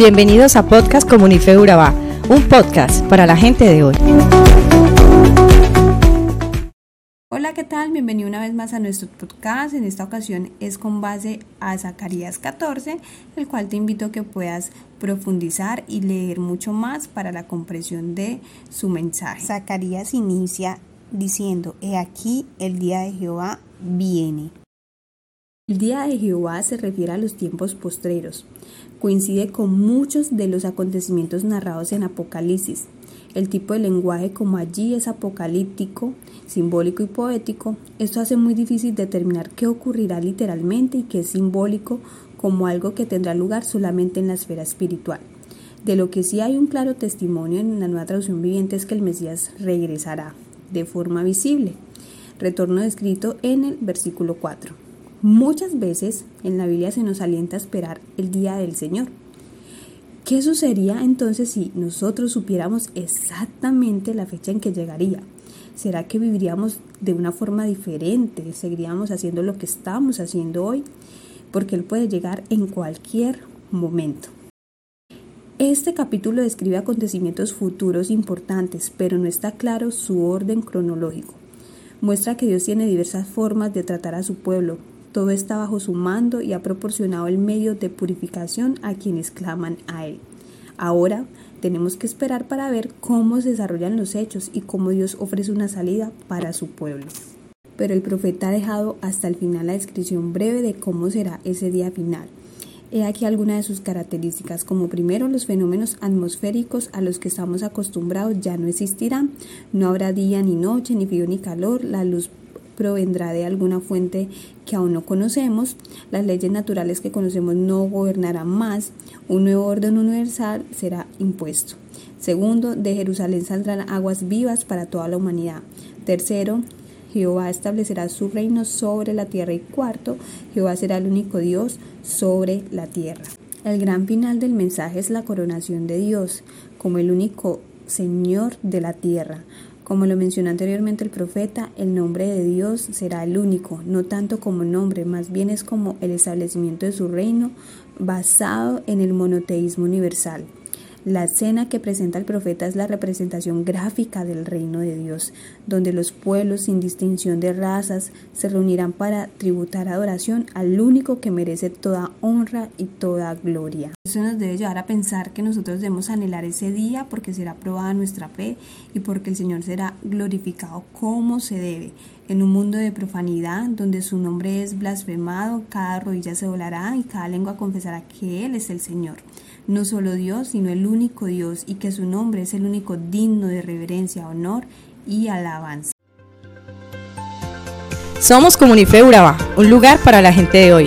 Bienvenidos a Podcast Comunife Urabá, un podcast para la gente de hoy. Hola, ¿qué tal? Bienvenido una vez más a nuestro podcast. En esta ocasión es con base a Zacarías 14, el cual te invito a que puedas profundizar y leer mucho más para la comprensión de su mensaje. Zacarías inicia diciendo, He aquí el día de Jehová viene. El día de Jehová se refiere a los tiempos postreros. Coincide con muchos de los acontecimientos narrados en Apocalipsis. El tipo de lenguaje como allí es apocalíptico, simbólico y poético, esto hace muy difícil determinar qué ocurrirá literalmente y qué es simbólico como algo que tendrá lugar solamente en la esfera espiritual. De lo que sí hay un claro testimonio en la nueva traducción viviente es que el Mesías regresará de forma visible. Retorno descrito en el versículo 4. Muchas veces en la Biblia se nos alienta a esperar el día del Señor. ¿Qué sucedería entonces si nosotros supiéramos exactamente la fecha en que llegaría? ¿Será que viviríamos de una forma diferente? ¿Seguiríamos haciendo lo que estamos haciendo hoy? Porque Él puede llegar en cualquier momento. Este capítulo describe acontecimientos futuros importantes, pero no está claro su orden cronológico. Muestra que Dios tiene diversas formas de tratar a su pueblo, todo está bajo su mando y ha proporcionado el medio de purificación a quienes claman a Él. Ahora tenemos que esperar para ver cómo se desarrollan los hechos y cómo Dios ofrece una salida para su pueblo. Pero el profeta ha dejado hasta el final la descripción breve de cómo será ese día final. He aquí algunas de sus características, como primero los fenómenos atmosféricos a los que estamos acostumbrados ya no existirán, no habrá día ni noche, ni frío ni calor, la luz provendrá de alguna fuente que aún no conocemos, las leyes naturales que conocemos no gobernarán más, un nuevo orden universal será impuesto. Segundo, de Jerusalén saldrán aguas vivas para toda la humanidad. Tercero, Jehová establecerá su reino sobre la tierra. Y cuarto, Jehová será el único Dios sobre la tierra. El gran final del mensaje es la coronación de Dios como el único Señor de la tierra. Como lo mencionó anteriormente el profeta, el nombre de Dios será el único, no tanto como nombre, más bien es como el establecimiento de su reino basado en el monoteísmo universal. La escena que presenta el profeta es la representación gráfica del reino de Dios, donde los pueblos sin distinción de razas se reunirán para tributar adoración al único que merece toda honra y toda gloria. Eso nos debe llevar a pensar que nosotros debemos anhelar ese día porque será probada nuestra fe y porque el Señor será glorificado como se debe. En un mundo de profanidad, donde su nombre es blasfemado, cada rodilla se doblará y cada lengua confesará que Él es el Señor no solo Dios, sino el único Dios, y que su nombre es el único digno de reverencia, honor y alabanza. Somos Comunife Urabá, un lugar para la gente de hoy.